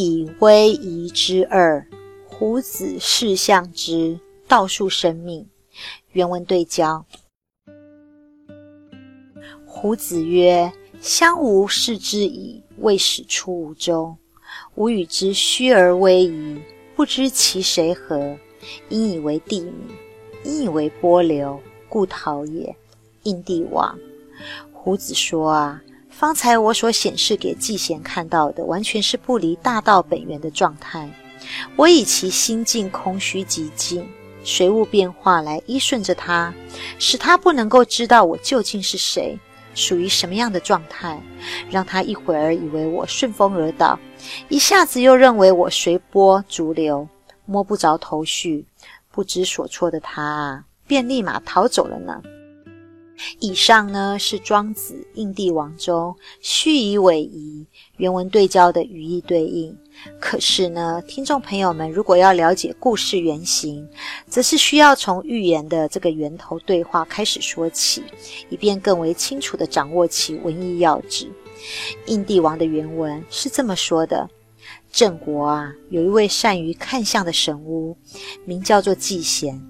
以威仪之二，胡子视象之道术生命。原文对焦。胡子曰：“相吾视之矣，未始出吴州。吾与之虚而威仪，不知其谁何，因以为地名，因以为波流，故逃也。”应帝王。胡子说：“啊，方才我所显示给季贤看到的，完全是不离大道本源的状态。我以其心境空虚极静，随物变化来依顺着他，使他不能够知道我究竟是谁。”属于什么样的状态，让他一会儿以为我顺风而倒，一下子又认为我随波逐流，摸不着头绪，不知所措的他，便立马逃走了呢。以上呢是庄子《应帝王》中“虚以委夷”原文对焦的语义对应。可是呢，听众朋友们如果要了解故事原型，则是需要从寓言的这个源头对话开始说起，以便更为清楚地掌握其文意要旨。《应帝王》的原文是这么说的：郑国啊，有一位善于看相的神巫，名叫做季贤，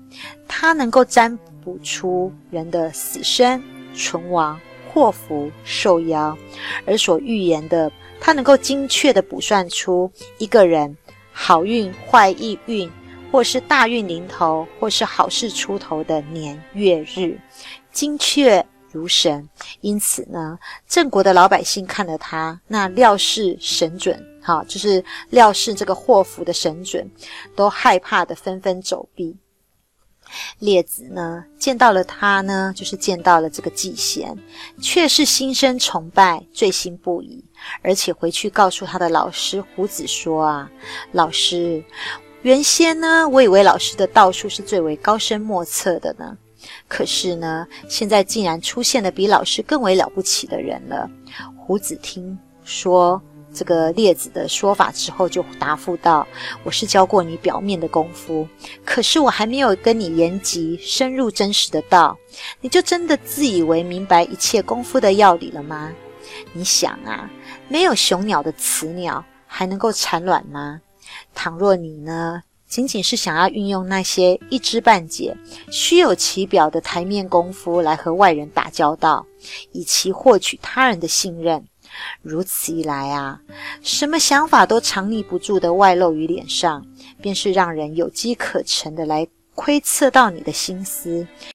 他能够占。卜出人的死生、存亡、祸福、寿夭，而所预言的，他能够精确的卜算出一个人好运、坏意运，或是大运临头，或是好事出头的年月日，精确如神。因此呢，郑国的老百姓看了他那料事神准，哈，就是料事这个祸福的神准，都害怕的纷纷走避。列子呢，见到了他呢，就是见到了这个季贤，却是心生崇拜，醉心不已，而且回去告诉他的老师胡子说啊，老师，原先呢，我以为老师的道术是最为高深莫测的呢，可是呢，现在竟然出现了比老师更为了不起的人了。胡子听说。这个列子的说法之后，就答复道：“我是教过你表面的功夫，可是我还没有跟你言及深入真实的道，你就真的自以为明白一切功夫的要理了吗？你想啊，没有雄鸟的雌鸟还能够产卵吗？倘若你呢，仅仅是想要运用那些一知半解、虚有其表的台面功夫来和外人打交道，以其获取他人的信任。”如此一来啊，什么想法都藏匿不住的外露于脸上，便是让人有机可乘的来窥测到你的心思，